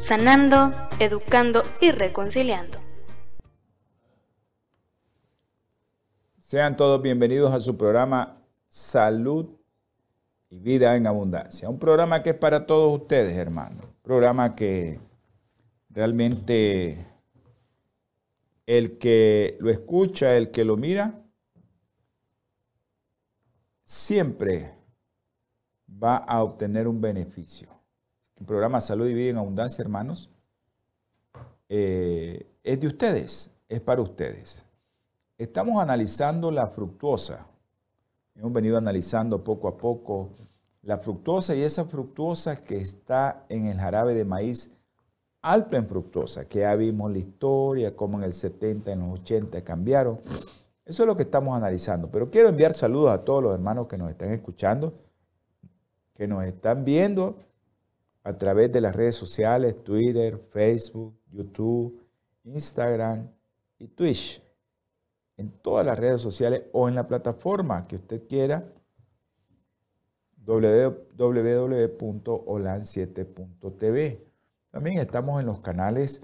sanando, educando y reconciliando. Sean todos bienvenidos a su programa Salud y Vida en Abundancia. Un programa que es para todos ustedes, hermanos. Un programa que realmente el que lo escucha, el que lo mira, siempre va a obtener un beneficio el programa Salud y Vida en Abundancia, hermanos, eh, es de ustedes, es para ustedes. Estamos analizando la fructuosa. Hemos venido analizando poco a poco la fructuosa y esa fructuosa que está en el jarabe de maíz alto en fructuosa, que ya vimos la historia, cómo en el 70, en los 80 cambiaron. Eso es lo que estamos analizando. Pero quiero enviar saludos a todos los hermanos que nos están escuchando, que nos están viendo a través de las redes sociales, Twitter, Facebook, YouTube, Instagram y Twitch. En todas las redes sociales o en la plataforma que usted quiera, www.olan7.tv. También estamos en los canales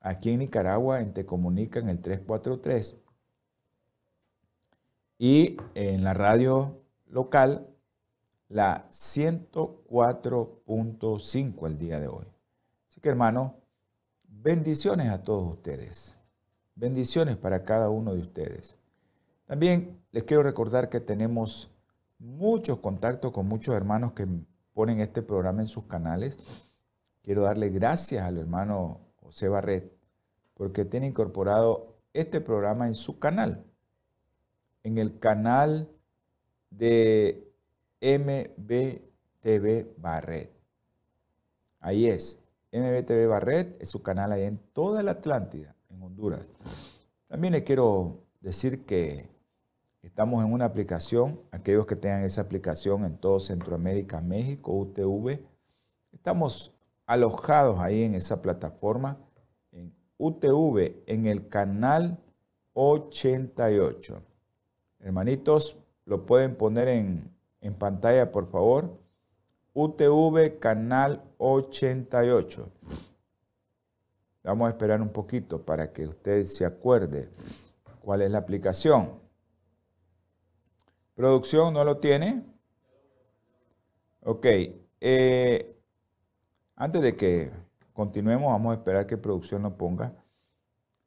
aquí en Nicaragua, en Te Comunica en el 343. Y en la radio local la 104.5 el día de hoy. Así que hermano, bendiciones a todos ustedes. Bendiciones para cada uno de ustedes. También les quiero recordar que tenemos muchos contactos con muchos hermanos que ponen este programa en sus canales. Quiero darle gracias al hermano José Barret porque tiene incorporado este programa en su canal, en el canal de MBTV Barret. Ahí es. MBTV Barret es su canal ahí en toda la Atlántida, en Honduras. También les quiero decir que estamos en una aplicación, aquellos que tengan esa aplicación en todo Centroamérica, México, UTV, estamos alojados ahí en esa plataforma, en UTV, en el canal 88. Hermanitos, lo pueden poner en, en pantalla, por favor. UTV Canal 88. Vamos a esperar un poquito para que usted se acuerde cuál es la aplicación. ¿Producción no lo tiene? Ok. Eh, antes de que continuemos, vamos a esperar que producción lo ponga.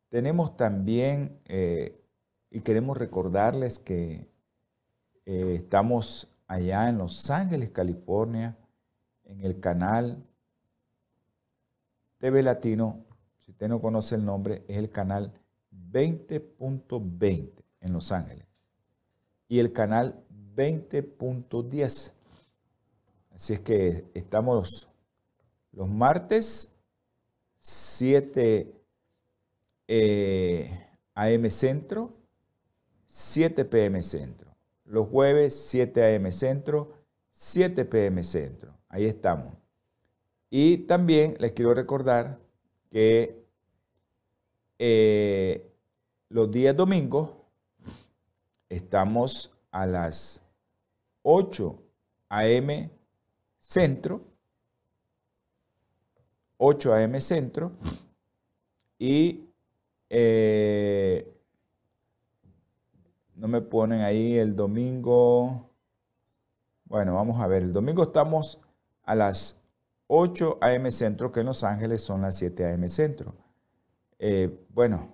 Tenemos también, eh, y queremos recordarles que eh, estamos allá en Los Ángeles, California, en el canal TV Latino, si usted no conoce el nombre, es el canal 20.20 en Los Ángeles y el canal 20.10. Así es que estamos los martes 7 eh, AM Centro, 7 PM Centro los jueves 7 a.m. Centro, 7 p.m. Centro. Ahí estamos. Y también les quiero recordar que eh, los días domingos estamos a las 8 a.m. Centro, 8 a.m. Centro, y eh, no me ponen ahí el domingo. Bueno, vamos a ver. El domingo estamos a las 8 a.m. Centro, que en Los Ángeles son las 7 a.m. Centro. Eh, bueno,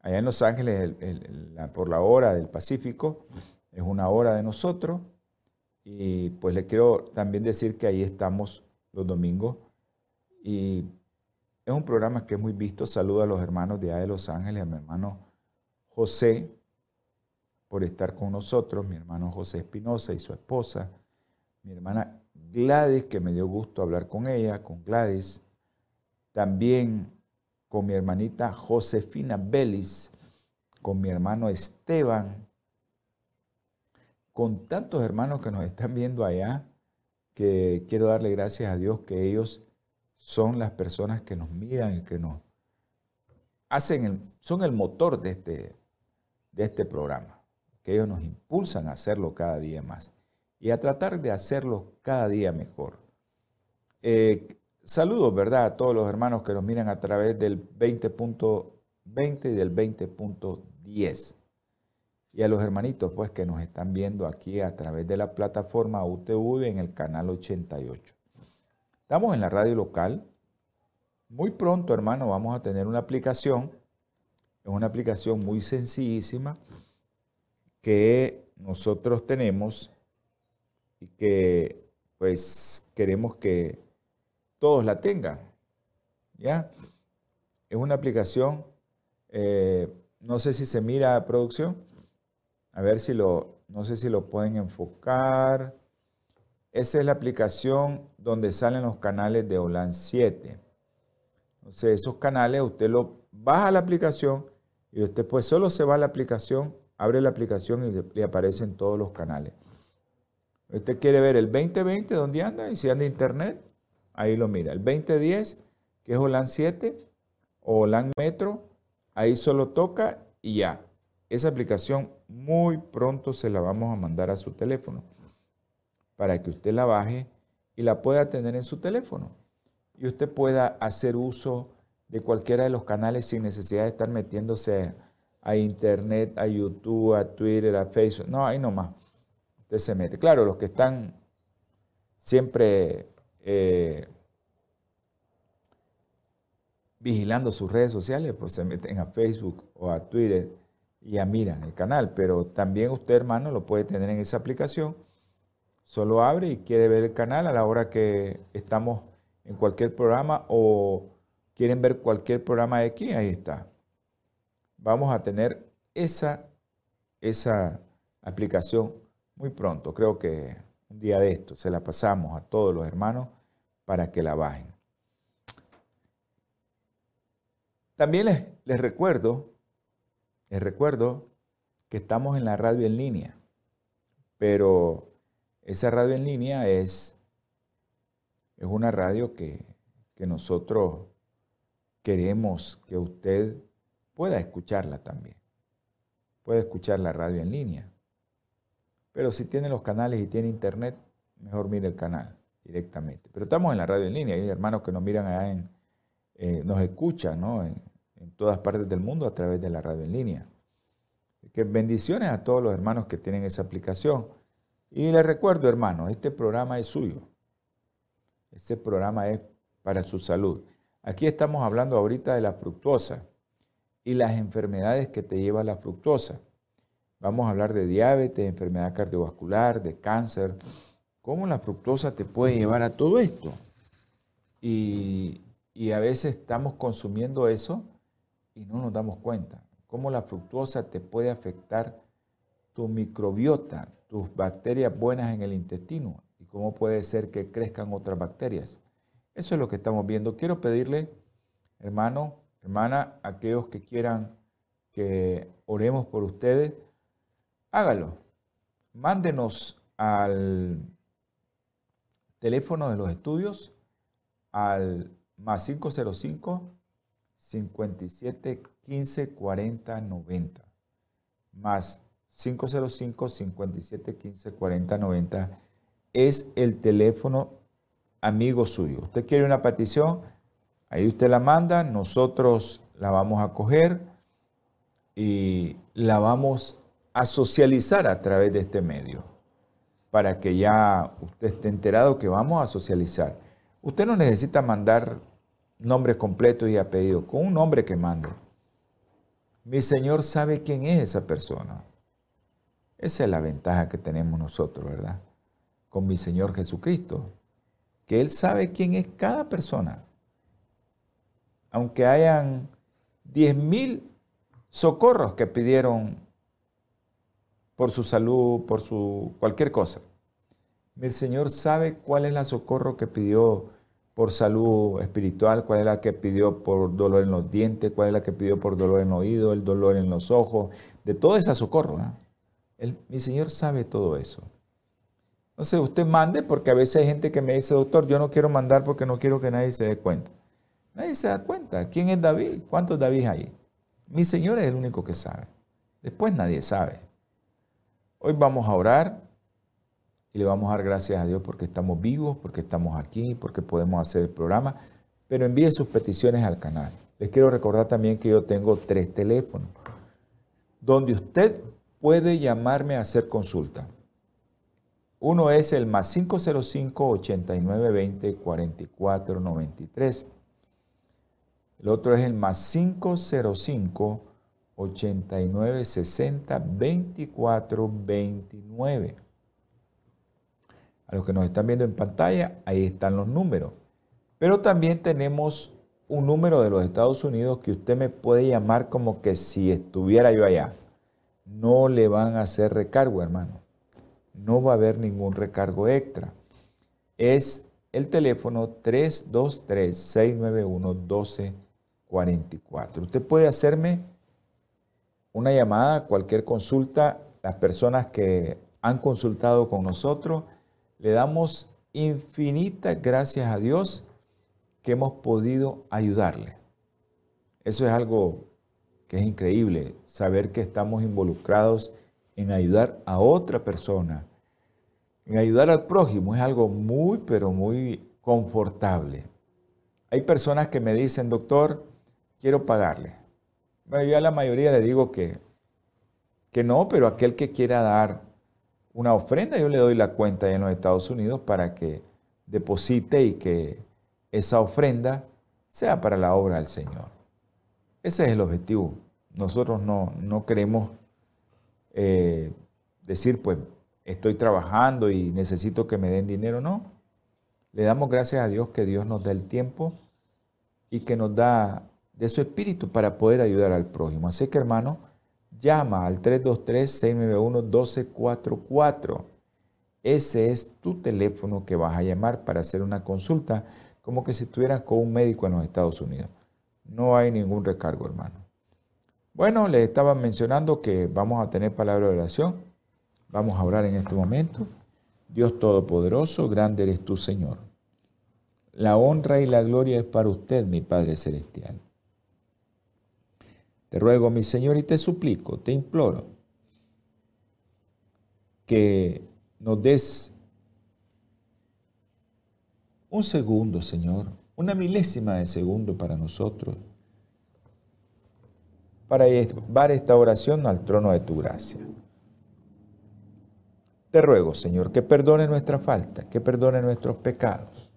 allá en Los Ángeles, por la hora del Pacífico, es una hora de nosotros. Y pues les quiero también decir que ahí estamos los domingos. Y es un programa que es muy visto. Saludo a los hermanos de allá de Los Ángeles, a mi hermano José, por estar con nosotros, mi hermano José Espinosa y su esposa, mi hermana Gladys, que me dio gusto hablar con ella, con Gladys. También con mi hermanita Josefina Belis, con mi hermano Esteban, con tantos hermanos que nos están viendo allá, que quiero darle gracias a Dios que ellos son las personas que nos miran y que nos hacen, el, son el motor de este, de este programa, que ellos nos impulsan a hacerlo cada día más y a tratar de hacerlo cada día mejor. Eh, saludos, ¿verdad? A todos los hermanos que nos miran a través del 20.20 y del 20.10 y a los hermanitos pues que nos están viendo aquí a través de la plataforma UTV en el canal 88. Estamos en la radio local. Muy pronto, hermano, vamos a tener una aplicación. Es una aplicación muy sencillísima que nosotros tenemos y que pues queremos que todos la tengan. ¿Ya? Es una aplicación, eh, no sé si se mira a producción. A ver si lo, no sé si lo pueden enfocar. Esa es la aplicación donde salen los canales de OLAN 7. Entonces, esos canales, usted lo baja la aplicación y usted pues solo se va a la aplicación, abre la aplicación y le, aparecen todos los canales. Usted quiere ver el 2020, ¿dónde anda? Y si anda internet, ahí lo mira. El 2010, que es OLAN 7 o OLAN Metro, ahí solo toca y ya. Esa aplicación muy pronto se la vamos a mandar a su teléfono para que usted la baje y la pueda tener en su teléfono. Y usted pueda hacer uso de cualquiera de los canales sin necesidad de estar metiéndose a internet, a YouTube, a Twitter, a Facebook. No, ahí nomás. Usted se mete. Claro, los que están siempre eh, vigilando sus redes sociales, pues se meten a Facebook o a Twitter y ya miran el canal, pero también usted, hermano, lo puede tener en esa aplicación. Solo abre y quiere ver el canal a la hora que estamos en cualquier programa o quieren ver cualquier programa de aquí, ahí está. Vamos a tener esa, esa aplicación muy pronto. Creo que un día de esto se la pasamos a todos los hermanos para que la bajen. También les, les recuerdo les recuerdo que estamos en la radio en línea, pero esa radio en línea es, es una radio que, que nosotros queremos que usted pueda escucharla también. Puede escuchar la radio en línea. Pero si tiene los canales y tiene internet, mejor mire el canal directamente. Pero estamos en la radio en línea. Hay hermanos que nos miran allá en, eh, nos escuchan, ¿no? En, en todas partes del mundo a través de la radio en línea. Que bendiciones a todos los hermanos que tienen esa aplicación. Y les recuerdo, hermanos, este programa es suyo. Este programa es para su salud. Aquí estamos hablando ahorita de la fructosa y las enfermedades que te lleva la fructosa. Vamos a hablar de diabetes, enfermedad cardiovascular, de cáncer. ¿Cómo la fructosa te puede llevar a todo esto? Y, y a veces estamos consumiendo eso y no nos damos cuenta. Cómo la fructuosa te puede afectar tu microbiota, tus bacterias buenas en el intestino y cómo puede ser que crezcan otras bacterias. Eso es lo que estamos viendo. Quiero pedirle, hermano, hermana, aquellos que quieran que oremos por ustedes, hágalo. Mándenos al teléfono de los estudios al más 505 57 15 40 90 más 505 57 15 40 90 es el teléfono amigo suyo. Usted quiere una petición, ahí usted la manda, nosotros la vamos a coger y la vamos a socializar a través de este medio para que ya usted esté enterado que vamos a socializar. Usted no necesita mandar nombre completo y apellido, con un nombre que mande. Mi Señor sabe quién es esa persona. Esa es la ventaja que tenemos nosotros, ¿verdad? Con mi Señor Jesucristo, que Él sabe quién es cada persona. Aunque hayan diez mil socorros que pidieron por su salud, por su cualquier cosa. Mi Señor sabe cuál es la socorro que pidió por salud espiritual, cuál es la que pidió por dolor en los dientes, cuál es la que pidió por dolor en el oído, el dolor en los ojos, de todo esa socorro. ¿eh? mi Señor sabe todo eso. Entonces usted mande porque a veces hay gente que me dice, doctor, yo no quiero mandar porque no quiero que nadie se dé cuenta. Nadie se da cuenta. ¿Quién es David? ¿Cuántos David hay? Mi Señor es el único que sabe. Después nadie sabe. Hoy vamos a orar y le vamos a dar gracias a Dios porque estamos vivos, porque estamos aquí, porque podemos hacer el programa. Pero envíe sus peticiones al canal. Les quiero recordar también que yo tengo tres teléfonos donde usted puede llamarme a hacer consulta. Uno es el más 505-8920-4493. El otro es el más 505-8960-2429. A los que nos están viendo en pantalla, ahí están los números. Pero también tenemos un número de los Estados Unidos que usted me puede llamar como que si estuviera yo allá. No le van a hacer recargo, hermano. No va a haber ningún recargo extra. Es el teléfono 323-691-1244. Usted puede hacerme una llamada, cualquier consulta. Las personas que han consultado con nosotros, le damos infinitas gracias a Dios que hemos podido ayudarle. Eso es algo que es increíble, saber que estamos involucrados en ayudar a otra persona, en ayudar al prójimo, es algo muy, pero muy confortable. Hay personas que me dicen, doctor, quiero pagarle. Bueno, yo a la mayoría le digo que, que no, pero aquel que quiera dar una ofrenda, yo le doy la cuenta en los Estados Unidos para que deposite y que esa ofrenda sea para la obra del Señor. Ese es el objetivo. Nosotros no, no queremos eh, decir, pues, estoy trabajando y necesito que me den dinero. No. Le damos gracias a Dios que Dios nos da el tiempo y que nos da de su espíritu para poder ayudar al prójimo. Así que, hermano, llama al 323-691-1244. Ese es tu teléfono que vas a llamar para hacer una consulta, como que si estuvieras con un médico en los Estados Unidos. No hay ningún recargo, hermano. Bueno, les estaba mencionando que vamos a tener palabra de oración. Vamos a orar en este momento. Dios Todopoderoso, grande eres tú, Señor. La honra y la gloria es para usted, mi Padre Celestial. Te ruego, mi Señor, y te suplico, te imploro, que nos des un segundo, Señor, una milésima de segundo para nosotros, para llevar esta oración al trono de tu gracia. Te ruego, Señor, que perdone nuestra falta, que perdone nuestros pecados.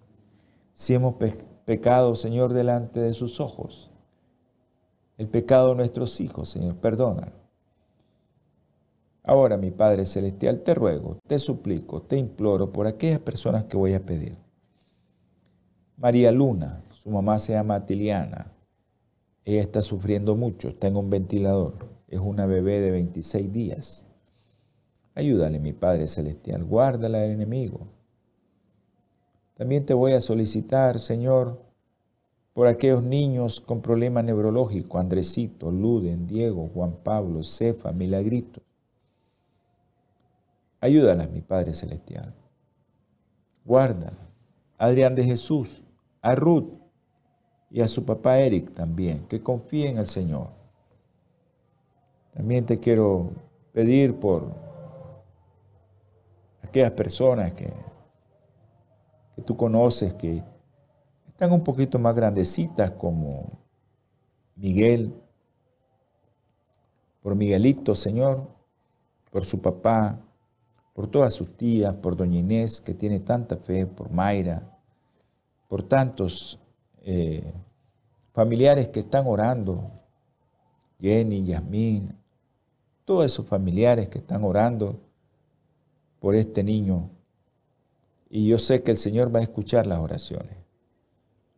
Si hemos pecado, Señor, delante de sus ojos, el pecado de nuestros hijos, Señor, perdónalo. Ahora, mi Padre Celestial, te ruego, te suplico, te imploro por aquellas personas que voy a pedir. María Luna, su mamá se llama Tiliana. Ella está sufriendo mucho, está en un ventilador. Es una bebé de 26 días. Ayúdale, mi Padre Celestial, guárdala del enemigo. También te voy a solicitar, Señor, por aquellos niños con problemas neurológicos, Andresito, Luden, Diego, Juan Pablo, Cefa, Milagrito. Ayúdalas, mi Padre Celestial. Guárdala. Adrián de Jesús, a Ruth y a su papá Eric también, que confíen en el Señor. También te quiero pedir por aquellas personas que, que tú conoces, que están un poquito más grandecitas como Miguel, por Miguelito, Señor, por su papá, por todas sus tías, por doña Inés, que tiene tanta fe, por Mayra, por tantos eh, familiares que están orando, Jenny, Yasmín, todos esos familiares que están orando por este niño. Y yo sé que el Señor va a escuchar las oraciones.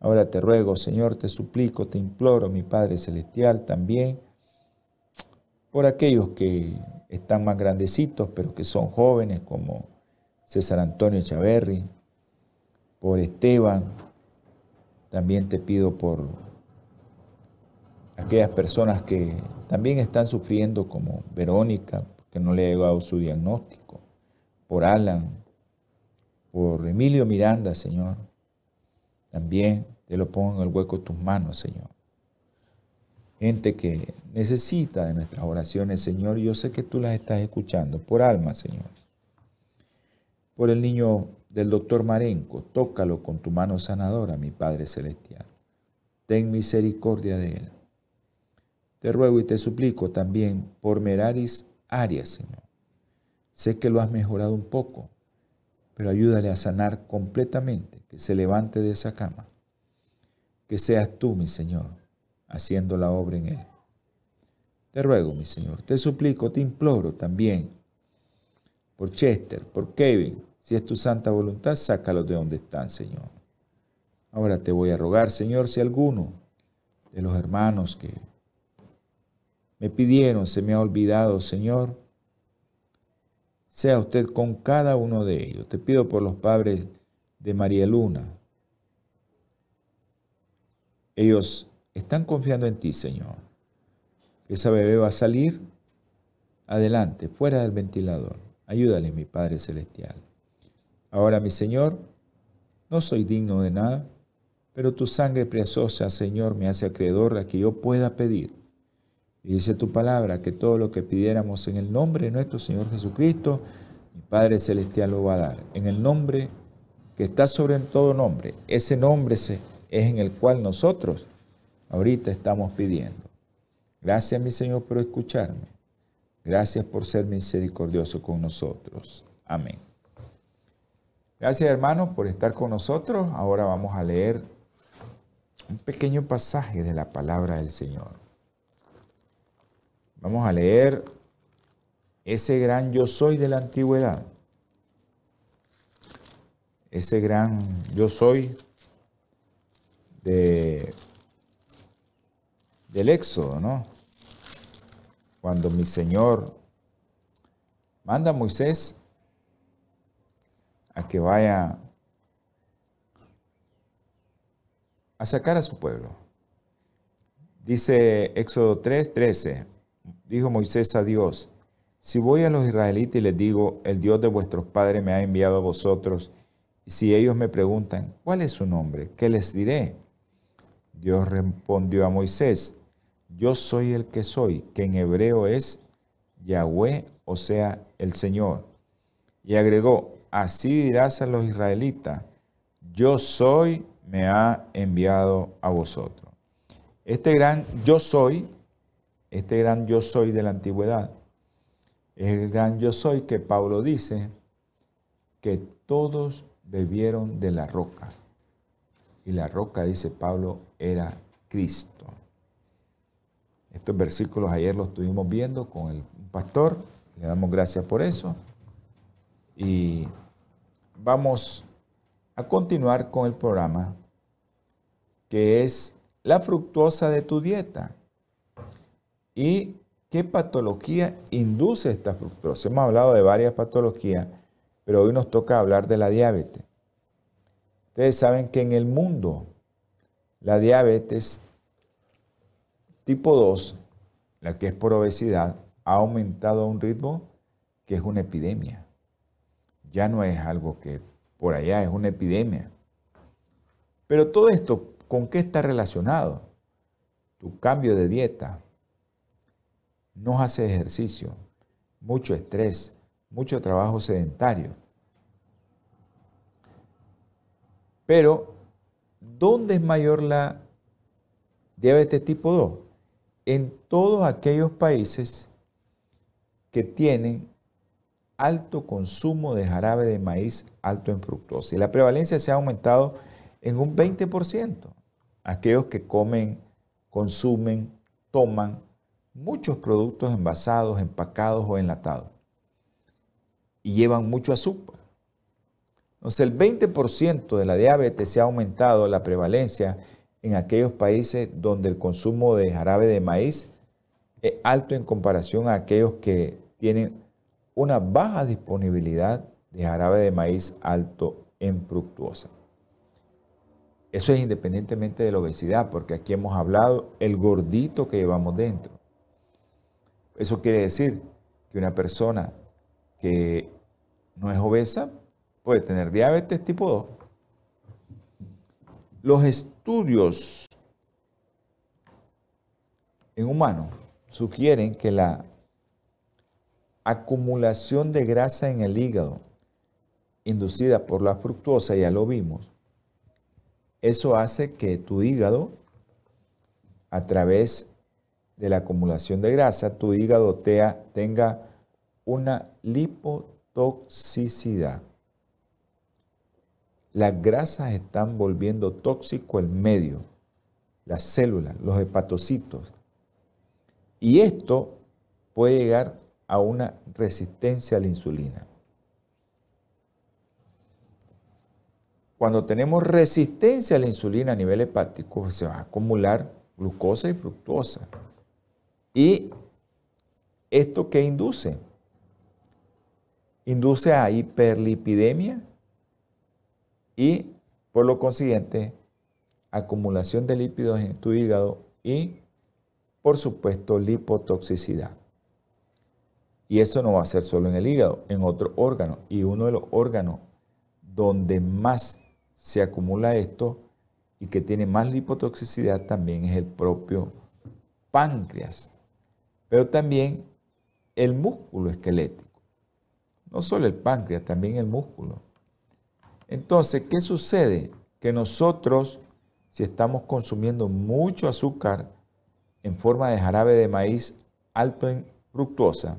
Ahora te ruego, Señor, te suplico, te imploro, mi Padre Celestial, también por aquellos que están más grandecitos, pero que son jóvenes, como César Antonio Chaverri, por Esteban, también te pido por aquellas personas que también están sufriendo, como Verónica, que no le ha llegado su diagnóstico, por Alan, por Emilio Miranda, Señor. También te lo pongo en el hueco de tus manos, Señor. Gente que necesita de nuestras oraciones, Señor, yo sé que tú las estás escuchando, por alma, Señor. Por el niño del doctor Marenco, tócalo con tu mano sanadora, mi Padre Celestial. Ten misericordia de él. Te ruego y te suplico también por Meraris Arias, Señor. Sé que lo has mejorado un poco, pero ayúdale a sanar completamente, que se levante de esa cama. Que seas tú, mi Señor, haciendo la obra en él. Te ruego, mi Señor, te suplico, te imploro también por Chester, por Kevin, si es tu santa voluntad, sácalos de donde están, Señor. Ahora te voy a rogar, Señor, si alguno de los hermanos que me pidieron, se me ha olvidado, Señor, sea usted con cada uno de ellos. Te pido por los padres de María Luna. Ellos están confiando en ti, Señor. Que esa bebé va a salir adelante, fuera del ventilador. Ayúdale, mi Padre Celestial. Ahora, mi Señor, no soy digno de nada, pero tu sangre preciosa, Señor, me hace acreedor a que yo pueda pedir y dice tu palabra que todo lo que pidiéramos en el nombre de nuestro Señor Jesucristo, mi Padre Celestial lo va a dar. En el nombre que está sobre todo nombre. Ese nombre es en el cual nosotros ahorita estamos pidiendo. Gracias, mi Señor, por escucharme. Gracias por ser misericordioso con nosotros. Amén. Gracias, hermanos, por estar con nosotros. Ahora vamos a leer un pequeño pasaje de la palabra del Señor. Vamos a leer ese gran yo soy de la antigüedad. Ese gran yo soy de, del éxodo, ¿no? Cuando mi Señor manda a Moisés a que vaya a sacar a su pueblo. Dice Éxodo 3, 13 dijo Moisés a Dios, si voy a los israelitas y les digo, el Dios de vuestros padres me ha enviado a vosotros, y si ellos me preguntan, ¿cuál es su nombre? ¿Qué les diré? Dios respondió a Moisés, yo soy el que soy, que en hebreo es Yahweh, o sea, el Señor. Y agregó, así dirás a los israelitas, yo soy, me ha enviado a vosotros. Este gran yo soy este gran yo soy de la antigüedad, es el gran yo soy que Pablo dice que todos bebieron de la roca. Y la roca, dice Pablo, era Cristo. Estos versículos ayer los estuvimos viendo con el pastor, le damos gracias por eso. Y vamos a continuar con el programa que es la fructuosa de tu dieta. ¿Y qué patología induce esta fructosa? Hemos hablado de varias patologías, pero hoy nos toca hablar de la diabetes. Ustedes saben que en el mundo la diabetes tipo 2, la que es por obesidad, ha aumentado a un ritmo que es una epidemia. Ya no es algo que por allá es una epidemia. Pero todo esto, ¿con qué está relacionado? Tu cambio de dieta, no hace ejercicio, mucho estrés, mucho trabajo sedentario. Pero, ¿dónde es mayor la diabetes tipo 2? En todos aquellos países que tienen alto consumo de jarabe de maíz alto en fructosa. Y la prevalencia se ha aumentado en un 20%. Aquellos que comen, consumen, toman muchos productos envasados, empacados o enlatados. Y llevan mucho azúcar. Entonces el 20% de la diabetes se ha aumentado la prevalencia en aquellos países donde el consumo de jarabe de maíz es alto en comparación a aquellos que tienen una baja disponibilidad de jarabe de maíz alto en fructuosa. Eso es independientemente de la obesidad, porque aquí hemos hablado el gordito que llevamos dentro. Eso quiere decir que una persona que no es obesa puede tener diabetes tipo 2. Los estudios en humanos sugieren que la acumulación de grasa en el hígado inducida por la fructuosa, ya lo vimos, eso hace que tu hígado, a través de la acumulación de grasa, tu hígado tenga una lipotoxicidad. Las grasas están volviendo tóxico el medio, las células, los hepatocitos. Y esto puede llegar a una resistencia a la insulina. Cuando tenemos resistencia a la insulina a nivel hepático, se va a acumular glucosa y fructosa. ¿Y esto qué induce? Induce a hiperlipidemia y, por lo consiguiente, acumulación de lípidos en tu hígado y, por supuesto, lipotoxicidad. Y eso no va a ser solo en el hígado, en otro órgano. Y uno de los órganos donde más se acumula esto y que tiene más lipotoxicidad también es el propio páncreas, pero también el músculo esquelético. No solo el páncreas, también el músculo. Entonces, ¿qué sucede? Que nosotros, si estamos consumiendo mucho azúcar en forma de jarabe de maíz alto en fructosa,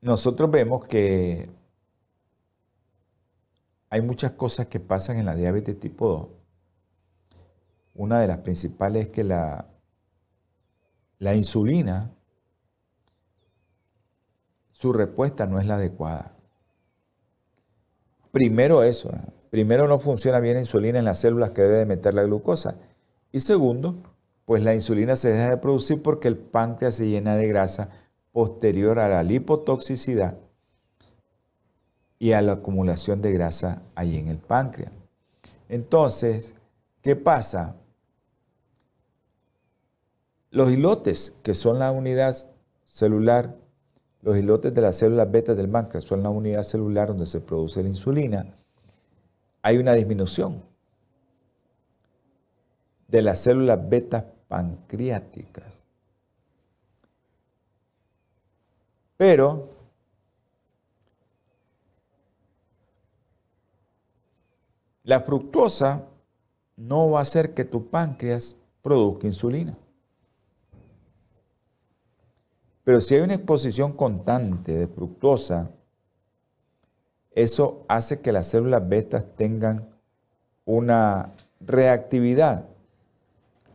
nosotros vemos que hay muchas cosas que pasan en la diabetes tipo 2. Una de las principales es que la, la insulina, su respuesta no es la adecuada. Primero eso, ¿eh? primero no funciona bien la insulina en las células que debe de meter la glucosa. Y segundo, pues la insulina se deja de producir porque el páncreas se llena de grasa posterior a la lipotoxicidad y a la acumulación de grasa ahí en el páncreas. Entonces, ¿qué pasa? Los hilotes, que son la unidad celular, los hilotes de las células beta del páncreas son la unidad celular donde se produce la insulina, hay una disminución de las células beta pancreáticas. Pero La fructosa no va a hacer que tu páncreas produzca insulina. Pero si hay una exposición constante de fructosa, eso hace que las células betas tengan una reactividad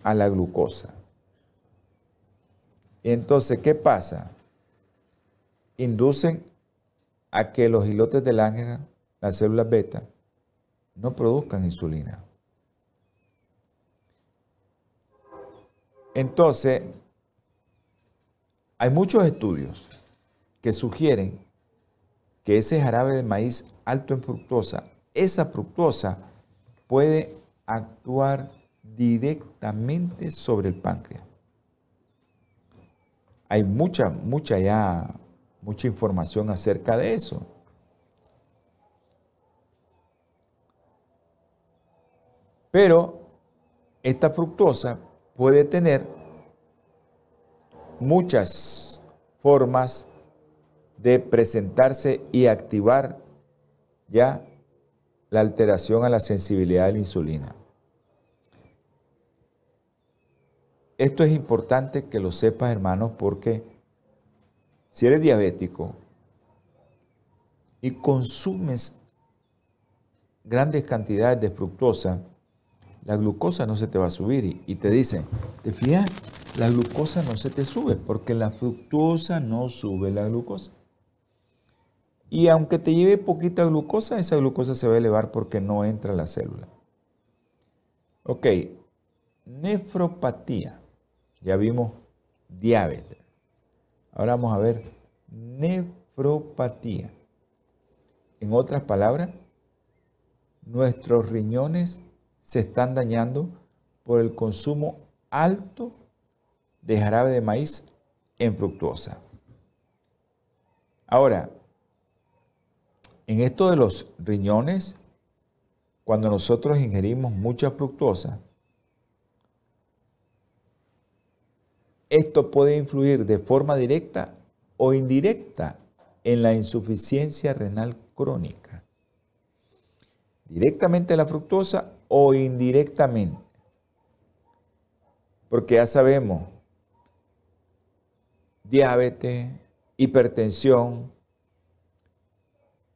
a la glucosa. entonces, ¿qué pasa? Inducen a que los hilotes del ángel, las células beta, no produzcan insulina. Entonces, hay muchos estudios que sugieren que ese jarabe de maíz alto en fructosa, esa fructosa puede actuar directamente sobre el páncreas. Hay mucha, mucha ya, mucha información acerca de eso. Pero esta fructosa puede tener muchas formas de presentarse y activar ya la alteración a la sensibilidad de la insulina. Esto es importante que lo sepas, hermanos, porque si eres diabético y consumes grandes cantidades de fructosa, la glucosa no se te va a subir. Y, te dicen, ¿te fías? La glucosa no se te sube porque la fructosa no sube la glucosa. Y aunque te lleve poquita glucosa, esa glucosa se va a elevar porque no entra a la célula. Ok, nefropatía. Ya vimos diabetes. Ahora vamos a ver nefropatía. En otras palabras, nuestros riñones se están dañando por el consumo alto de jarabe de maíz en fructuosa. Ahora, en esto de los riñones, cuando nosotros ingerimos mucha fructosa, esto puede influir de forma directa o indirecta en la insuficiencia renal crónica. Directamente la fructosa o indirectamente. Porque ya sabemos, diabetes, hipertensión,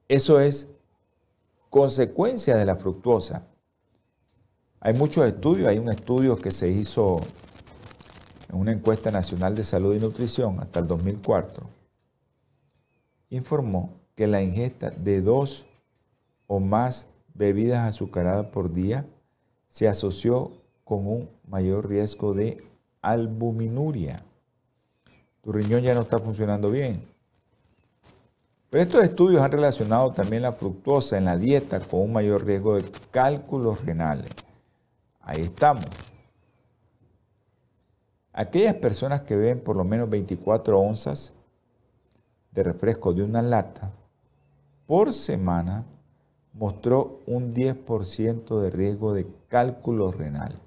eso es consecuencia de la fructuosa. Hay muchos estudios, hay un estudio que se hizo en una encuesta nacional de salud y nutrición hasta el 2004, informó que la ingesta de dos o más bebidas azucaradas por día se asoció con un mayor riesgo de albuminuria. Tu riñón ya no está funcionando bien. Pero estos estudios han relacionado también la fructosa en la dieta con un mayor riesgo de cálculos renales. Ahí estamos. Aquellas personas que beben por lo menos 24 onzas de refresco de una lata por semana mostró un 10% de riesgo de cálculo renal.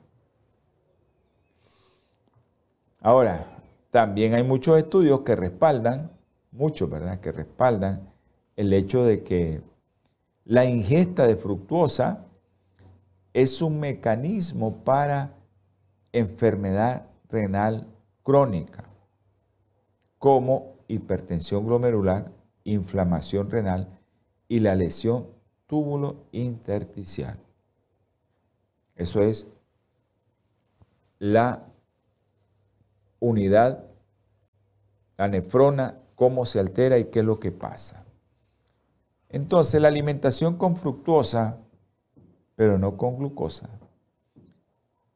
Ahora, también hay muchos estudios que respaldan muchos, ¿verdad?, que respaldan el hecho de que la ingesta de fructuosa es un mecanismo para enfermedad renal crónica, como hipertensión glomerular, inflamación renal y la lesión túbulo intersticial. Eso es la unidad, la nefrona cómo se altera y qué es lo que pasa. Entonces, la alimentación con fructuosa, pero no con glucosa,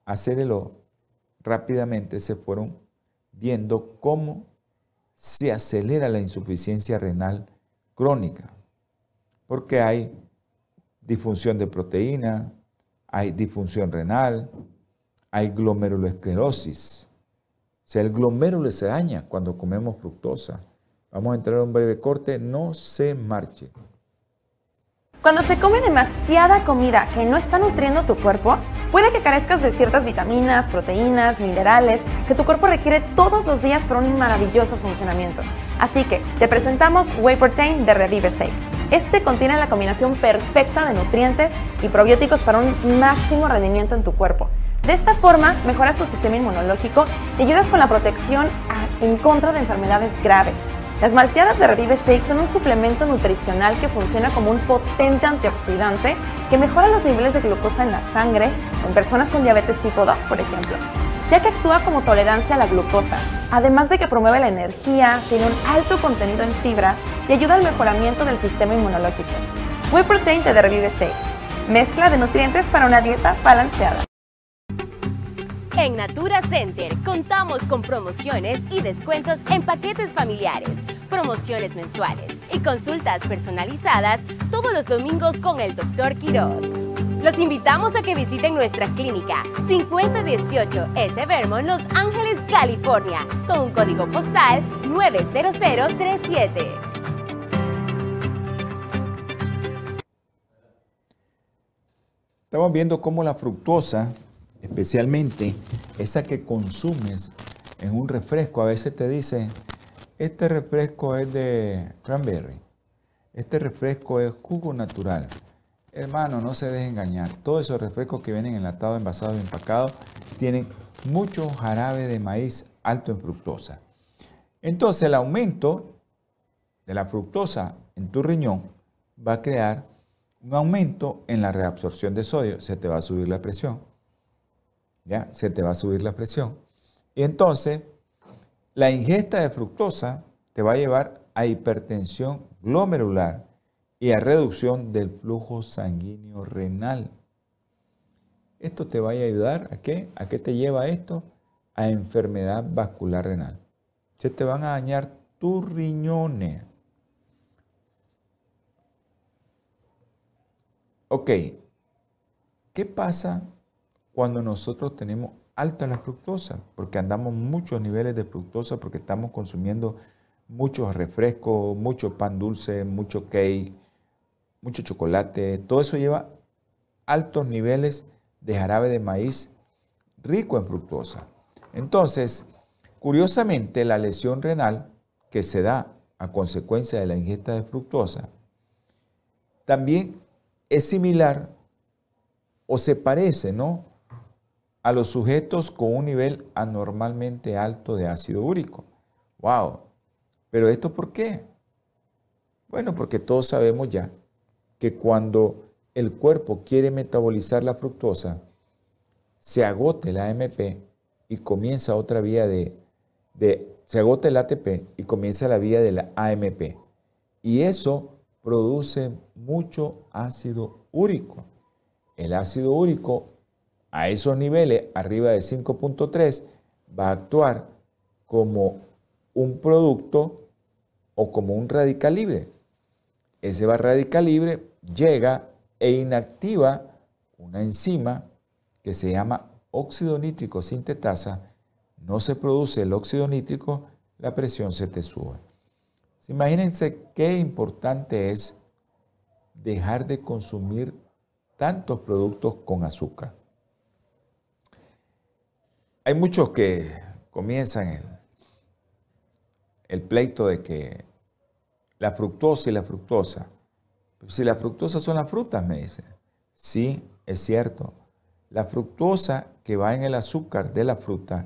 hacerlo rápidamente se fueron viendo cómo se acelera la insuficiencia renal crónica, porque hay disfunción de proteína, hay disfunción renal, hay glomerulosclerosis. Sea, el glomérulo se daña cuando comemos fructosa. Vamos a entrar en un breve corte, no se marche. Cuando se come demasiada comida que no está nutriendo tu cuerpo, puede que carezcas de ciertas vitaminas, proteínas, minerales que tu cuerpo requiere todos los días para un maravilloso funcionamiento. Así que te presentamos Whey Protein de Revive Shake. Este contiene la combinación perfecta de nutrientes y probióticos para un máximo rendimiento en tu cuerpo. De esta forma, mejoras tu sistema inmunológico y ayudas con la protección en contra de enfermedades graves. Las malteadas de Revive Shake son un suplemento nutricional que funciona como un potente antioxidante que mejora los niveles de glucosa en la sangre en personas con diabetes tipo 2, por ejemplo, ya que actúa como tolerancia a la glucosa, además de que promueve la energía, tiene un alto contenido en fibra y ayuda al mejoramiento del sistema inmunológico. Whey Protein de Revive Shake, mezcla de nutrientes para una dieta balanceada. En Natura Center contamos con promociones y descuentos en paquetes familiares, promociones mensuales y consultas personalizadas todos los domingos con el Dr. Quiroz. Los invitamos a que visiten nuestra clínica 5018 S. Vermont, Los Ángeles, California, con un código postal 90037. Estamos viendo cómo la fructosa especialmente esa que consumes en un refresco, a veces te dicen, este refresco es de cranberry, este refresco es jugo natural. Hermano, no se deje engañar. Todos esos refrescos que vienen enlatados, envasados y empacados tienen mucho jarabe de maíz alto en fructosa. Entonces el aumento de la fructosa en tu riñón va a crear un aumento en la reabsorción de sodio. Se te va a subir la presión ¿ya? Se te va a subir la presión. Y entonces, la ingesta de fructosa te va a llevar a hipertensión glomerular y a reducción del flujo sanguíneo renal. Esto te va a ayudar a qué? ¿A qué te lleva esto? A enfermedad vascular renal. Se te van a dañar tus riñones. Ok, ¿qué pasa cuando nosotros tenemos alta la fructosa? Porque andamos muchos niveles de fructosa porque estamos consumiendo muchos refrescos, mucho pan dulce, mucho cake, mucho chocolate. Todo eso lleva altos niveles de jarabe de maíz rico en fructosa. Entonces, curiosamente, la lesión renal que se da a consecuencia de la ingesta de fructosa también es similar o se parece, ¿no? A los sujetos con un nivel anormalmente alto de ácido úrico. ¡Wow! ¿Pero esto por qué? Bueno, porque todos sabemos ya que cuando el cuerpo quiere metabolizar la fructosa, se agote la AMP y comienza otra vía de, de, se agota el ATP y comienza la vía de la AMP. Y eso produce mucho ácido úrico. El ácido úrico a esos niveles, arriba de 5.3, va a actuar como un producto o como un radical libre. Ese radical libre llega e inactiva una enzima que se llama óxido nítrico sintetasa, no se produce el óxido nítrico, la presión se te sube. Imagínense qué importante es dejar de consumir tantos productos con azúcar. Hay muchos que comienzan el, el pleito de que la fructosa y la fructosa, si la fructosa son las frutas, me dicen. Sí, es cierto. La fructosa que va en el azúcar de la fruta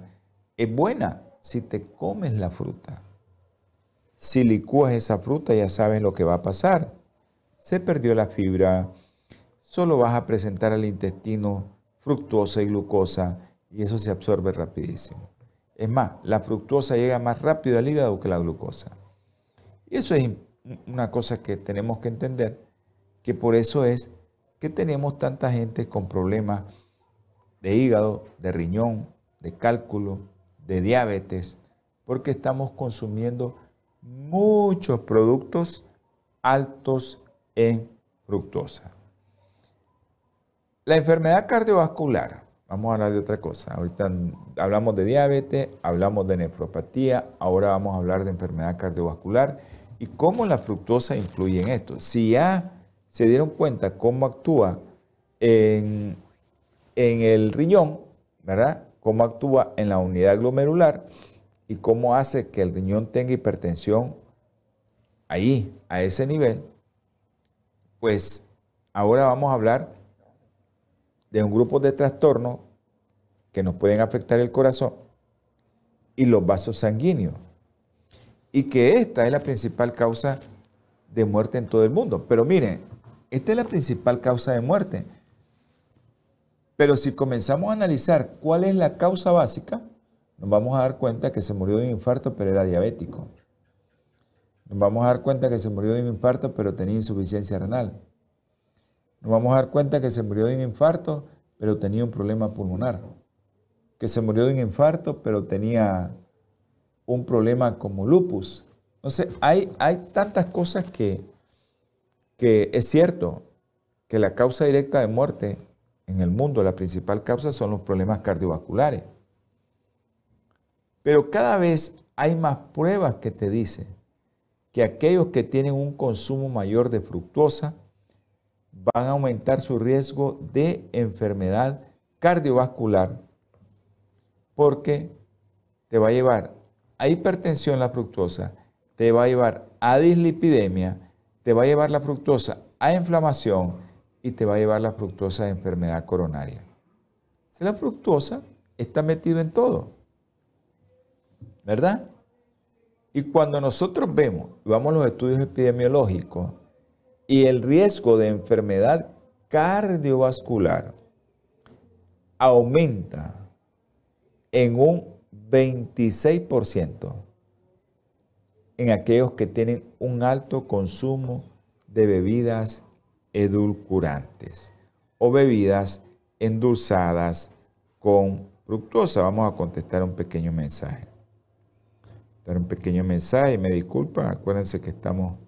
es buena si te comes la fruta. Si licúas esa fruta ya sabes lo que va a pasar. Se perdió la fibra, solo vas a presentar al intestino fructosa y glucosa y eso se absorbe rapidísimo. Es más, la fructosa llega más rápido al hígado que la glucosa. Y eso es una cosa que tenemos que entender, que por eso es que tenemos tanta gente con problemas de hígado, de riñón, de cálculo, de diabetes, porque estamos consumiendo muchos productos altos en fructosa. La enfermedad cardiovascular, vamos a hablar de otra cosa. Ahorita hablamos de diabetes, hablamos de nefropatía, ahora vamos a hablar de enfermedad cardiovascular y cómo la fructosa influye en esto. Si ya se dieron cuenta cómo actúa en el riñón, ¿verdad? Cómo actúa en la unidad glomerular y cómo hace que el riñón tenga hipertensión ahí, a ese nivel. Pues ahora vamos a hablar de un grupo de trastornos que nos pueden afectar el corazón y los vasos sanguíneos. Y que esta es la principal causa de muerte en todo el mundo. Pero miren, esta es la principal causa de muerte. Pero si comenzamos a analizar cuál es la causa básica, nos vamos a dar cuenta que se murió de un infarto, pero era diabético. Nos vamos a dar cuenta que se murió de un infarto, pero tenía insuficiencia renal. Nos vamos a dar cuenta que se murió de un infarto, pero tenía un problema pulmonar. Que se murió de un infarto, pero tenía un problema como lupus. Entonces, hay, hay tantas cosas que, que es cierto que la causa directa de muerte en el mundo la principal causa son los problemas cardiovasculares. Pero cada vez hay más pruebas que te dicen que aquellos que tienen un consumo mayor de fructosa van a aumentar su riesgo de enfermedad cardiovascular porque te va a llevar a hipertensión la fructosa, te va a llevar a dislipidemia, te va a llevar la fructosa a inflamación, y te va a llevar la fructosa de enfermedad coronaria. la fructosa está metido en todo, ¿verdad? Y cuando nosotros vemos, vamos a los estudios epidemiológicos, y el riesgo de enfermedad cardiovascular aumenta en un 26% en aquellos que tienen un alto consumo de bebidas edulcurantes o bebidas endulzadas con fructosa. Vamos a contestar un pequeño mensaje. dar un pequeño mensaje. Me disculpan, acuérdense que estamos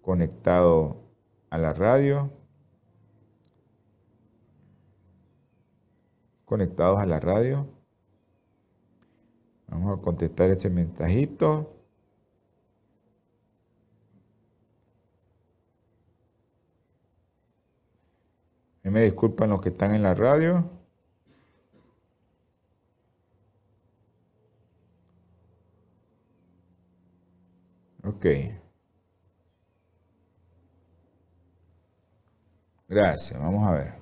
conectados a la radio. Conectados a la radio. Vamos a contestar este mensajito. Me disculpan los que están en la radio. Ok. Gracias, vamos a ver.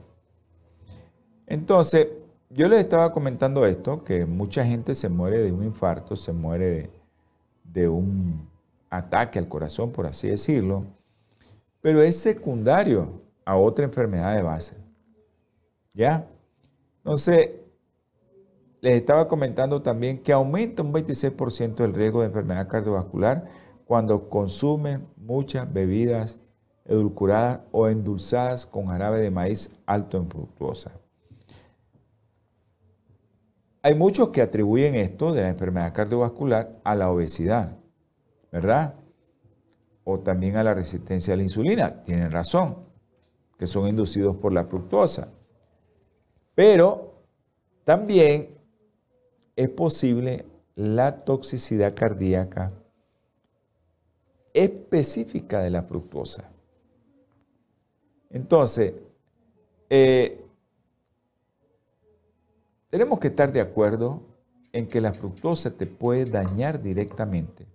Entonces, yo les estaba comentando esto, que mucha gente se muere de un infarto, se muere de, un ataque al corazón, por así decirlo, pero es secundario a otra enfermedad de base. ¿Ya? Entonces, les estaba comentando también que aumenta un 26% el riesgo de enfermedad cardiovascular cuando consumen muchas bebidas edulcuradas o endulzadas con jarabe de maíz alto en fructuosa. Hay muchos que atribuyen esto de la enfermedad cardiovascular a la obesidad, ¿verdad? O también a la resistencia a la insulina. Tienen razón, que son inducidos por la fructosa. Pero también es posible la toxicidad cardíaca específica de la fructosa. Entonces, eh, tenemos que estar de acuerdo en que la fructosa te puede dañar directamente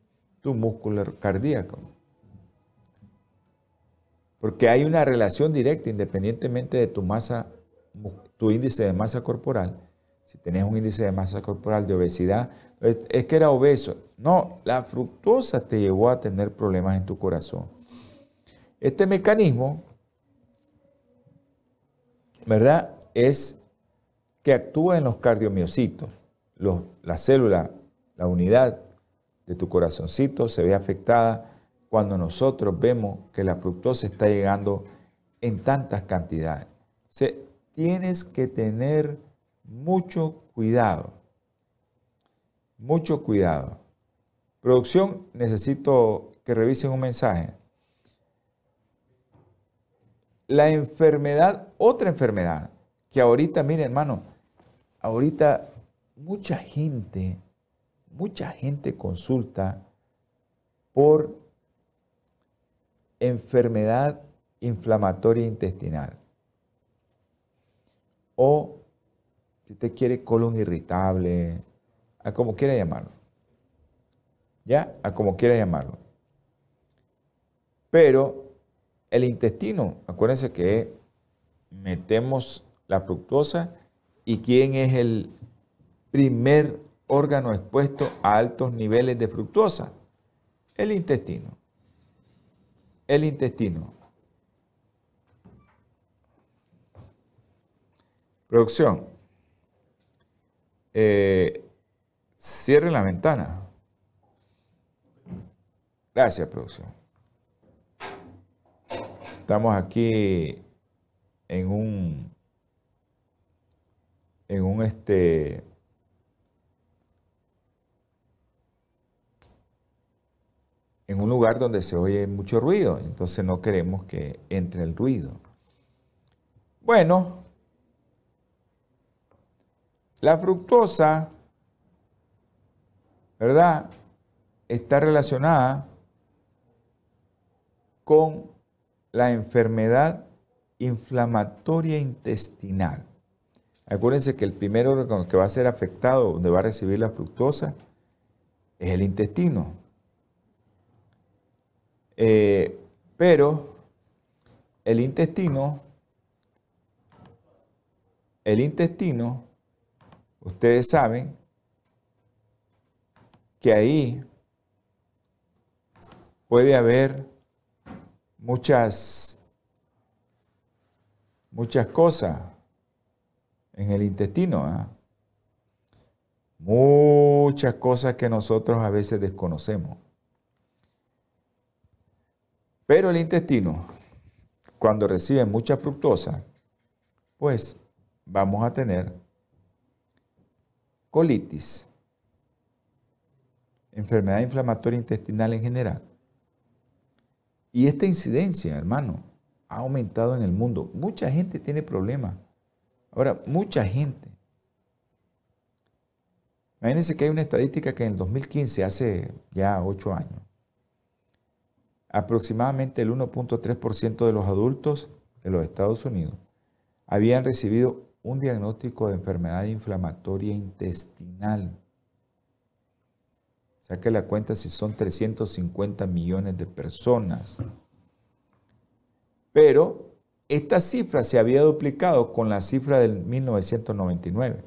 tu músculo cardíaco. Porque hay una relación directa independientemente de tu masa, tu índice de masa corporal. Si tenés un índice de masa corporal de obesidad, es que era obeso. No, la fructosa te llevó a tener problemas en tu corazón. Este mecanismo, ¿verdad? Es que actúa en los cardiomiocitos. la célula, la unidad de tu corazoncito se ve afectada cuando nosotros vemos que la fructosa está llegando en tantas cantidades. tienes que tener mucho cuidado mucho cuidado. Producción, necesito que revisen un mensaje. La enfermedad, otra enfermedad, que ahorita, miren hermano, ahorita mucha gente, mucha gente consulta por enfermedad inflamatoria intestinal. O si usted quiere colon irritable, a como quiera llamarlo. ¿Ya? A como quiera llamarlo. Pero el intestino, acuérdense que metemos la fructosa y quién es el primer órgano expuesto a altos niveles de fructosa. El intestino. El intestino. Producción. Eh, Cierre la ventana. Gracias, producción. Estamos aquí en un en un este en un lugar donde se oye mucho ruido, entonces no queremos que entre el ruido. Bueno, la fructosa ¿verdad? Está relacionada con la enfermedad inflamatoria intestinal. Acuérdense que el primer órgano que va a ser afectado, donde va a recibir la fructosa, es el intestino. Eh, pero el intestino, el intestino, ustedes saben que ahí puede haber muchas, muchas cosas en el intestino. ¿ah? Muchas cosas que nosotros a veces desconocemos. Pero el intestino, cuando recibe mucha fructosa, pues vamos a tener colitis enfermedad inflamatoria intestinal en general. Y esta incidencia, hermano, ha aumentado en el mundo. Mucha gente tiene problemas. Ahora, mucha gente. Imagínense que hay una estadística que en el 2015, hace ya ocho años, aproximadamente el 1.3% de los adultos de los Estados Unidos habían recibido un diagnóstico de enfermedad inflamatoria intestinal. Saque la cuenta si son 350 millones de personas. Pero esta cifra se había duplicado con la cifra del 1999.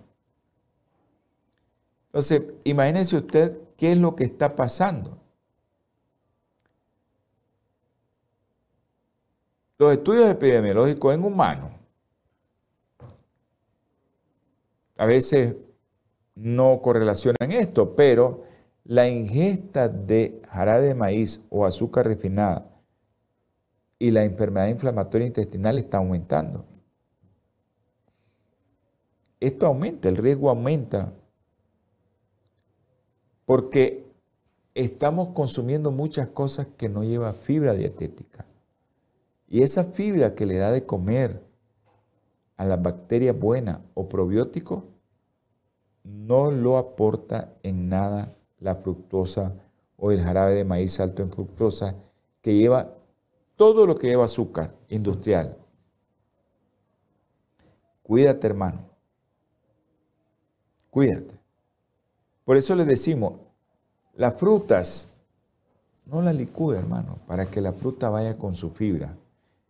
Entonces, imagínese usted qué es lo que está pasando. Los estudios epidemiológicos en humanos a veces no correlacionan esto, pero la ingesta de jarabe de maíz o azúcar refinada y la enfermedad inflamatoria intestinal está aumentando. Esto aumenta, el riesgo aumenta, porque estamos consumiendo muchas cosas que no llevan fibra dietética. Y esa fibra que le da de comer a las bacterias buenas o probióticos no lo aporta en nada la fructosa o el jarabe de maíz alto en fructosa que lleva todo lo que lleva azúcar industrial. Cuídate, hermano. Cuídate. Por eso le decimos, las frutas, no las licúe, hermano, para que la fruta vaya con su fibra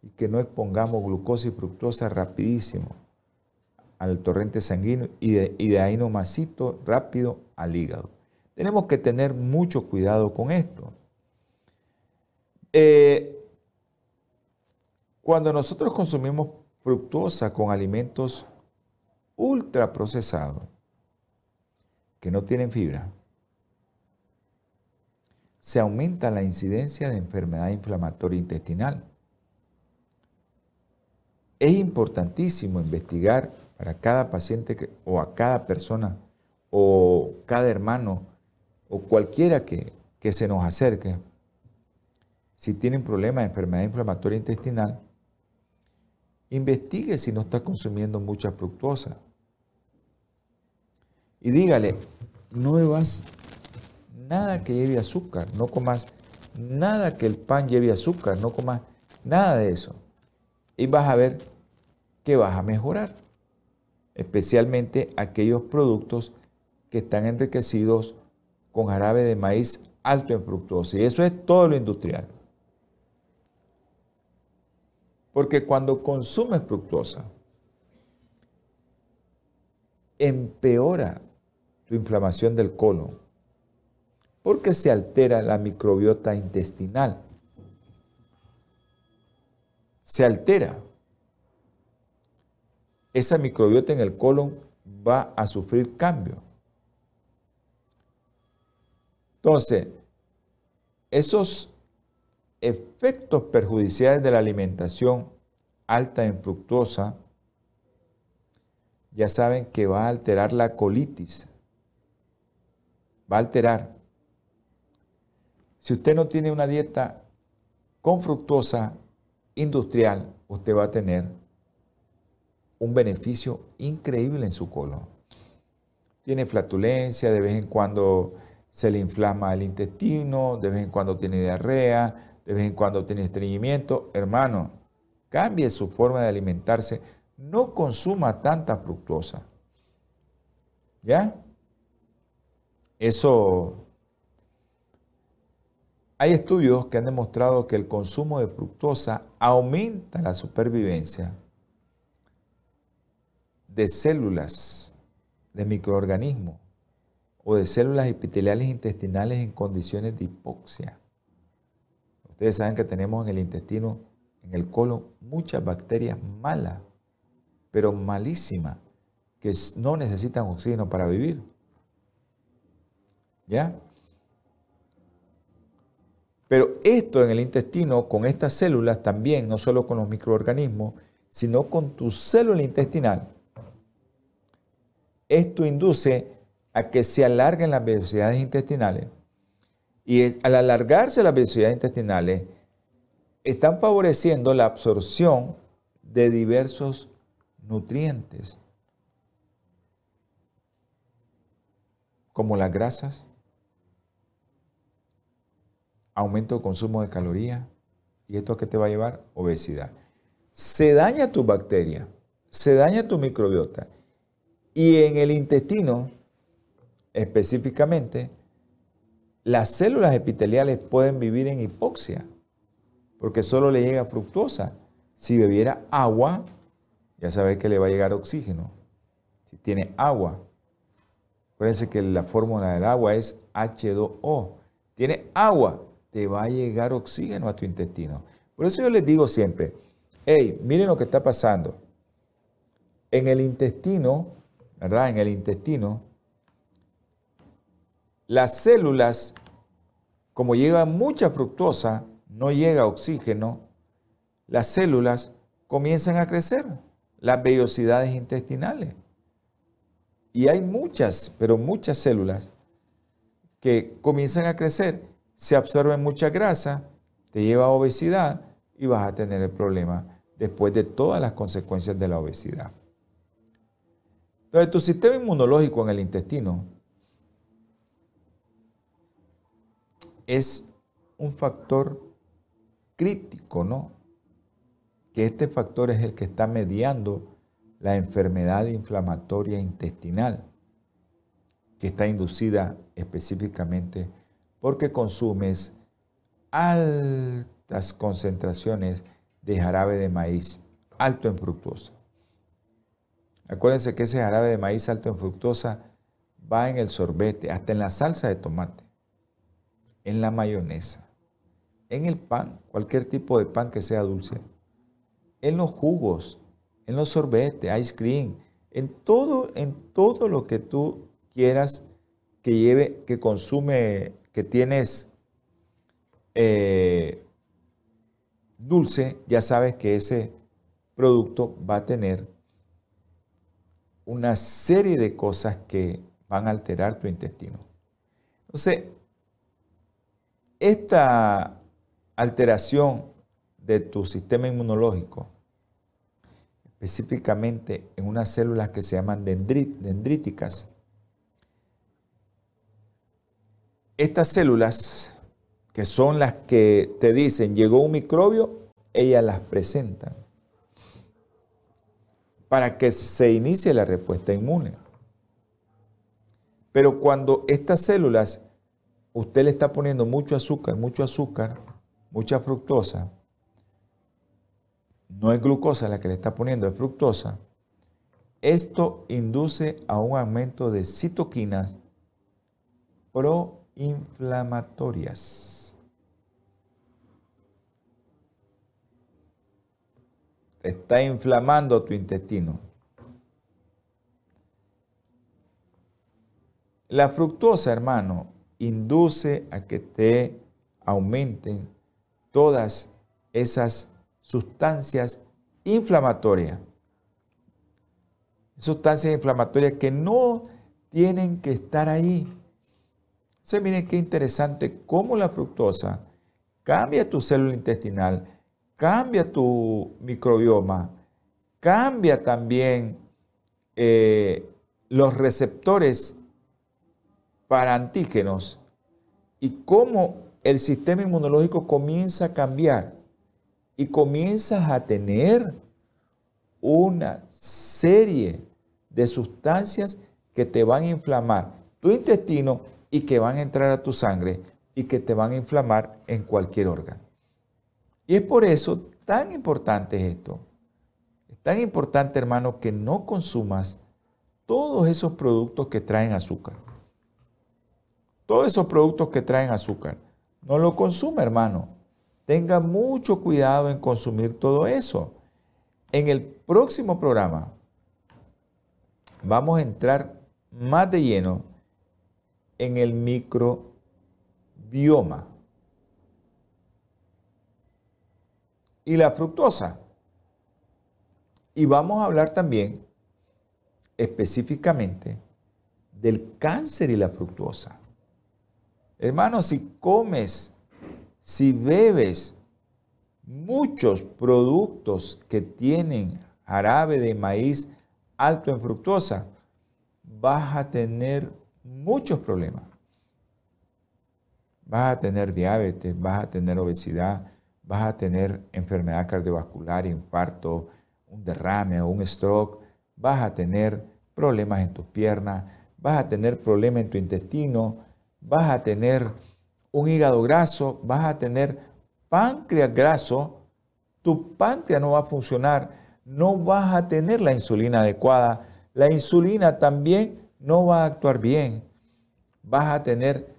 y que no expongamos glucosa y fructosa rapidísimo al torrente sanguíneo y de, y de ahí rápido al hígado. Tenemos que tener mucho cuidado con esto. Eh, cuando nosotros consumimos fructosa con alimentos ultraprocesados, que no tienen fibra, se aumenta la incidencia de enfermedad inflamatoria intestinal. Es importantísimo investigar para cada paciente o a cada persona o cada hermano o cualquiera que, se nos acerque, si tienen problema de enfermedad inflamatoria intestinal, investigue si no está consumiendo mucha fructosa. Y dígale, no bebas nada que lleve azúcar, no comas nada que el pan lleve azúcar, no comas nada de eso. Y vas a ver que vas a mejorar, especialmente aquellos productos que están enriquecidos con jarabe de maíz alto en fructosa. Y eso es todo lo industrial. Porque cuando consumes fructosa, empeora tu inflamación del colon, porque se altera la microbiota intestinal. Se altera. Esa microbiota en el colon va a sufrir cambio. Entonces, esos efectos perjudiciales de la alimentación alta en fructosa, ya saben que va a alterar la colitis. Va a alterar. Si usted no tiene una dieta con fructosa industrial, usted va a tener un beneficio increíble en su colon. Tiene flatulencia, de vez en cuando se le inflama el intestino, de vez en cuando tiene diarrea, de vez en cuando tiene estreñimiento, hermano, cambie su forma de alimentarse, no consuma tanta fructosa. ¿Ya? Eso... Hay estudios que han demostrado que el consumo de fructosa aumenta la supervivencia de células, de microorganismos o de células epiteliales intestinales en condiciones de hipoxia. Ustedes saben que tenemos en el intestino, en el colon, muchas bacterias malas, pero malísimas, que no necesitan oxígeno para vivir. ¿Ya? Pero esto en el intestino, con estas células también, no solo con los microorganismos, sino con tu célula intestinal, esto induce a que se alarguen las velocidades intestinales Y al alargarse las velocidades intestinales, están favoreciendo la absorción de diversos nutrientes, como las grasas, aumento de consumo de calorías, y esto que te va a llevar obesidad. Se daña tu bacteria, se daña tu microbiota, y en el intestino, específicamente, las células epiteliales pueden vivir en hipoxia, porque solo le llega fructosa. Si bebiera agua, ya sabes que le va a llegar oxígeno. Si tiene agua, acuérdense que la fórmula del agua es H2O. Tiene agua, te va a llegar oxígeno a tu intestino. Por eso yo les digo siempre, hey, miren lo que está pasando. En el intestino, ¿verdad? En el intestino, las células, como llevan mucha fructosa, no llega oxígeno, las células comienzan a crecer, las vellosidades intestinales. Y hay muchas, pero muchas células que comienzan a crecer, se absorben mucha grasa, te lleva a obesidad y vas a tener el problema después de todas las consecuencias de la obesidad. Entonces, tu sistema inmunológico en el intestino es un factor crítico, ¿no? Que este factor es el que está mediando la enfermedad inflamatoria intestinal, que está inducida específicamente porque consumes altas concentraciones de jarabe de maíz alto en fructosa. Acuérdense que ese jarabe de maíz alto en fructosa va en el sorbete, hasta en la salsa de tomate en la mayonesa, en el pan, cualquier tipo de pan que sea dulce, en los jugos, en los sorbetes, ice cream, en todo, en todo lo que tú quieras que lleve, que consume, que tienes eh, dulce, ya sabes que ese producto va a tener una serie de cosas que van a alterar tu intestino. Entonces, esta alteración de tu sistema inmunológico, específicamente en unas células que se llaman dendríticas, estas células, que son las que te dicen llegó un microbio, ellas las presentan para que se inicie la respuesta inmune. Pero cuando estas células usted le está poniendo mucho azúcar, mucho azúcar, mucha fructosa, no es glucosa la que le está poniendo, es fructosa, esto induce a un aumento de citoquinas proinflamatorias. Está inflamando tu intestino. La fructosa, hermano, induce a que te aumenten todas esas sustancias inflamatorias. Sustancias inflamatorias que no tienen que estar ahí. Se miren qué interesante cómo la fructosa cambia tu célula intestinal, cambia tu microbioma, cambia también eh, los receptores para antígenos y cómo el sistema inmunológico comienza a cambiar y comienzas a tener una serie de sustancias que te van a inflamar tu intestino y que van a entrar a tu sangre y que te van a inflamar en cualquier órgano. Y es por eso tan importante esto. Es tan importante, hermano, que no consumas todos esos productos que traen azúcar. Todos esos productos que traen azúcar. No lo consume, hermano. Tenga mucho cuidado en consumir todo eso. En el próximo programa vamos a entrar más de lleno en el microbioma. Y la fructosa. Y vamos a hablar también específicamente del cáncer y la fructosa. Hermano, si comes, si bebes muchos productos que tienen jarabe de maíz alto en fructosa, vas a tener muchos problemas. Vas a tener diabetes, vas a tener obesidad, vas a tener enfermedad cardiovascular, infarto, un derrame o un stroke, vas a tener problemas en tus piernas, vas a tener problemas en tu intestino, vas a tener un hígado graso, vas a tener páncreas graso, tu páncreas no va a funcionar, no vas a tener la insulina adecuada, la insulina también no va a actuar bien, vas a tener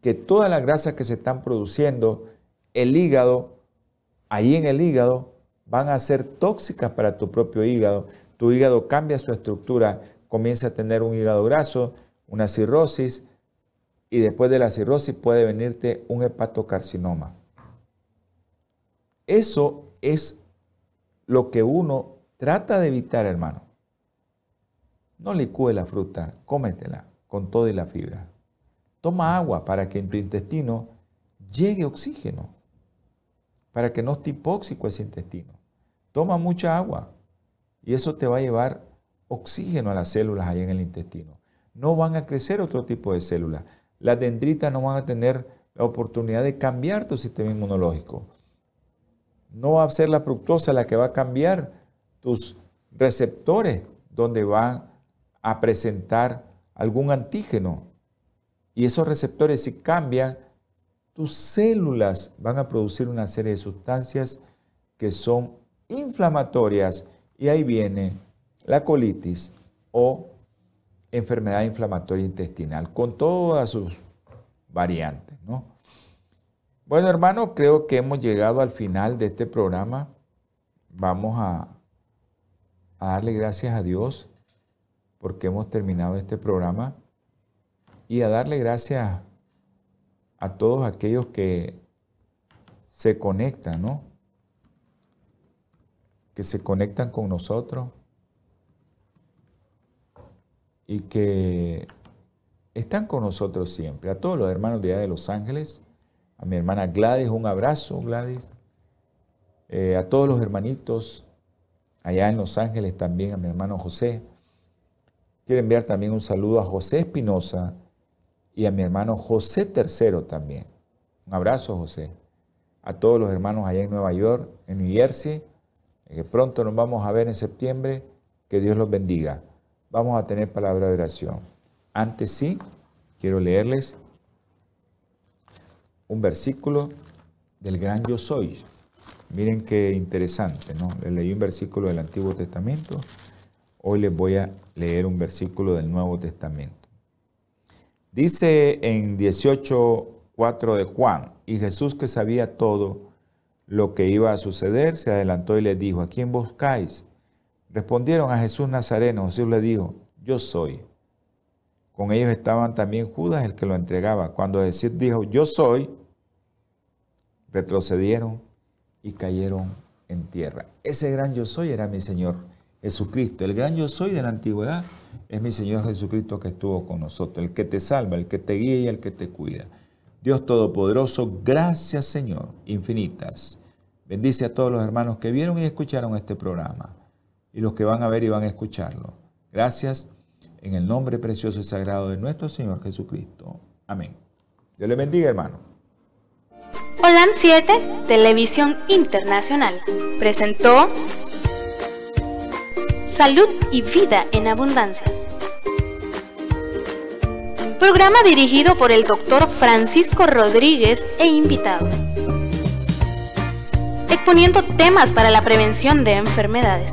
que todas las grasas que se están produciendo, el hígado, ahí en el hígado, van a ser tóxicas para tu propio hígado. Tu hígado cambia su estructura, comienza a tener un hígado graso, una cirrosis, y después de la cirrosis puede venirte un hepatocarcinoma. Eso es lo que uno trata de evitar, hermano. No licúe la fruta, cómetela con todo y la fibra. Toma agua para que en tu intestino llegue oxígeno, para que no esté hipóxico ese intestino. Toma mucha agua y eso te va a llevar oxígeno a las células ahí en el intestino. No van a crecer otro tipo de células. Las dendritas no van a tener la oportunidad de cambiar tu sistema inmunológico. No va a ser la fructosa la que va a cambiar tus receptores donde van a presentar algún antígeno. Y esos receptores si cambian, tus células van a producir una serie de sustancias que son inflamatorias y ahí viene la colitis o enfermedad inflamatoria intestinal con todas sus variantes, ¿no? Bueno, hermano, creo que hemos llegado al final de este programa. Vamos a, darle gracias a Dios porque hemos terminado este programa y a darle gracias a todos aquellos que se conectan, ¿no? Que se conectan con nosotros y que están con nosotros siempre. A todos los hermanos de allá de Los Ángeles, a mi hermana Gladys, un abrazo, Gladys. Eh, a todos los hermanitos allá en Los Ángeles también, a mi hermano José. Quiero enviar también un saludo a José Espinosa y a mi hermano José Tercero también. Un abrazo, José. A todos los hermanos allá en Nueva York, en New Jersey, que pronto nos vamos a ver en septiembre. Que Dios los bendiga. Vamos a tener palabra de oración. Antes sí, quiero leerles un versículo del gran yo soy. Miren qué interesante, ¿no? Les leí un versículo del Antiguo Testamento. Hoy les voy a leer un versículo del Nuevo Testamento. Dice en 18.4 de Juan, y Jesús que sabía todo lo que iba a suceder, se adelantó y le dijo, ¿a quién buscáis? Respondieron a Jesús Nazareno. Jesús le dijo, yo soy. Con ellos estaban también Judas, el que lo entregaba. Cuando Jesús dijo, yo soy, retrocedieron y cayeron en tierra. Ese gran yo soy era mi Señor Jesucristo. El gran yo soy de la antigüedad es mi Señor Jesucristo que estuvo con nosotros, el que te salva, el que te guía y el que te cuida. Dios Todopoderoso, gracias Señor, infinitas. Bendice a todos los hermanos que vieron y escucharon este programa y los que van a ver y van a escucharlo. Gracias en el nombre precioso y sagrado de nuestro Señor Jesucristo. Amén. Dios le bendiga, hermano. Holan 7, Televisión Internacional, presentó Salud y Vida en Abundancia. Programa dirigido por el doctor Francisco Rodríguez e invitados. Exponiendo temas para la prevención de enfermedades.